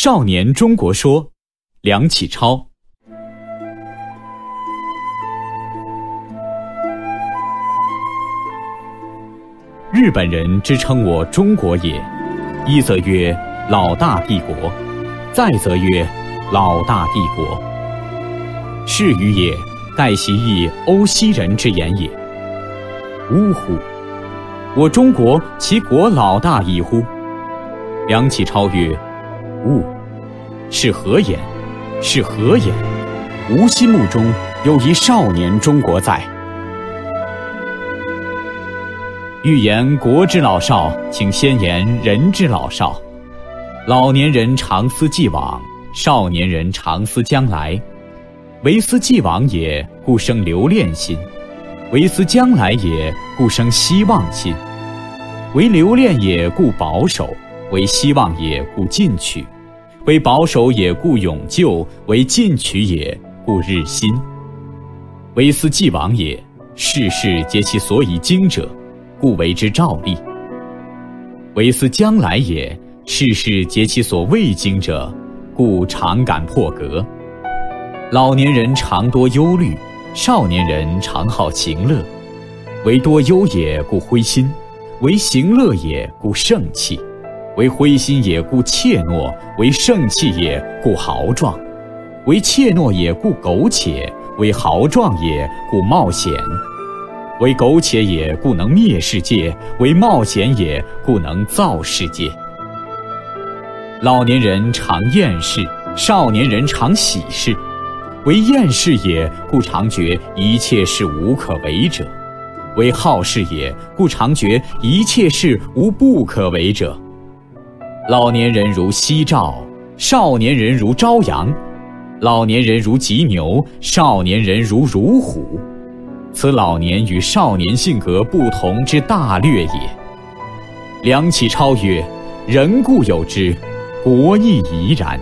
少年中国说》，梁启超。日本人之称我中国也，一则曰老大帝国，再则曰老大帝国。是与也，盖习义欧西人之言也。呜呼！我中国其国老大矣乎？梁启超曰：“物是何言？是何言？吾心目中有一少年中国在。”欲言国之老少，请先言人之老少。老年人常思既往，少年人常思将来。为思既往也，故生留恋心；为思将来也，故生希望心。为留恋也，故保守；为希望也，故进取；为保守也，故永旧；为进取也，故日新。为思既往也，世事皆其所以经者。故为之照例。为思将来也，世事皆其所未经者，故常感破格。老年人常多忧虑，少年人常好行乐。为多忧也，故灰心；为行乐也，故盛气；为灰心也，故怯懦；为盛气也，故豪壮；为怯懦也，故苟且；为豪壮也，故冒险。为苟且也，故能灭世界；为冒险也，故能造世界。老年人常厌世，少年人常喜事。为厌世也，故常觉一切事无可为者；为好事也，故常觉一切事无不可为者。老年人如夕照，少年人如朝阳；老年人如急牛，少年人如如虎。此老年与少年性格不同之大略也。梁启超曰：“人固有之，国亦宜然。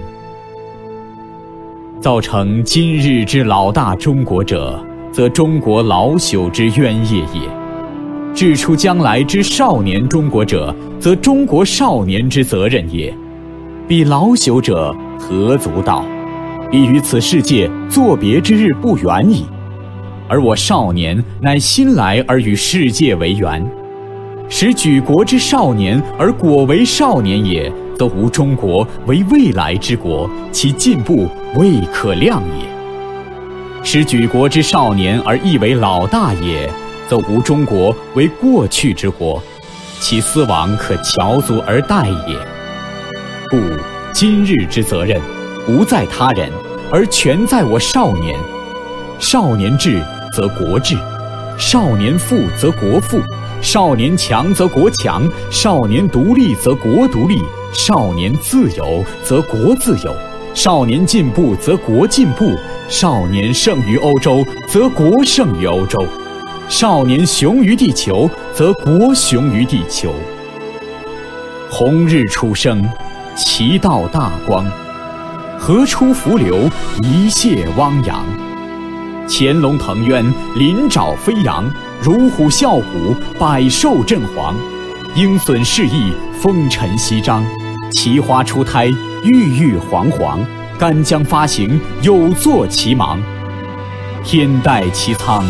造成今日之老大中国者，则中国老朽之冤业也；治出将来之少年中国者，则中国少年之责任也。彼老朽者何足道？彼于此世界作别之日不远矣。”而我少年乃新来而与世界为缘，使举国之少年而果为少年也，则吾中国为未来之国，其进步未可量也；使举国之少年而亦为老大也，则吾中国为过去之国，其思亡可翘足而待也。故今日之责任，不在他人，而全在我少年。少年智。则国智，少年富则国富，少年强则国强，少年独立则国独立，少年自由则国自由，少年进步则国进步，少年胜于欧洲则国胜于欧洲，少年雄于地球则国雄于地球。红日初升，其道大光；河出伏流，一泻汪洋。潜龙腾渊，鳞爪飞扬；乳虎啸谷，百兽震惶。鹰隼试翼，风尘翕张；奇花初胎，郁郁皇皇；干将发行，有作其芒。天戴其苍，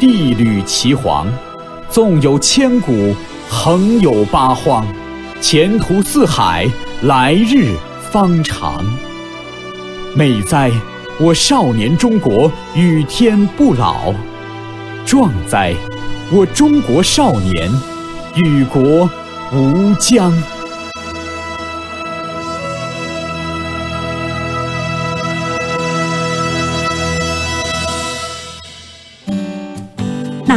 地履其黄。纵有千古，横有八荒。前途似海，来日方长。美哉！我少年中国与天不老，壮哉！我中国少年与国无疆。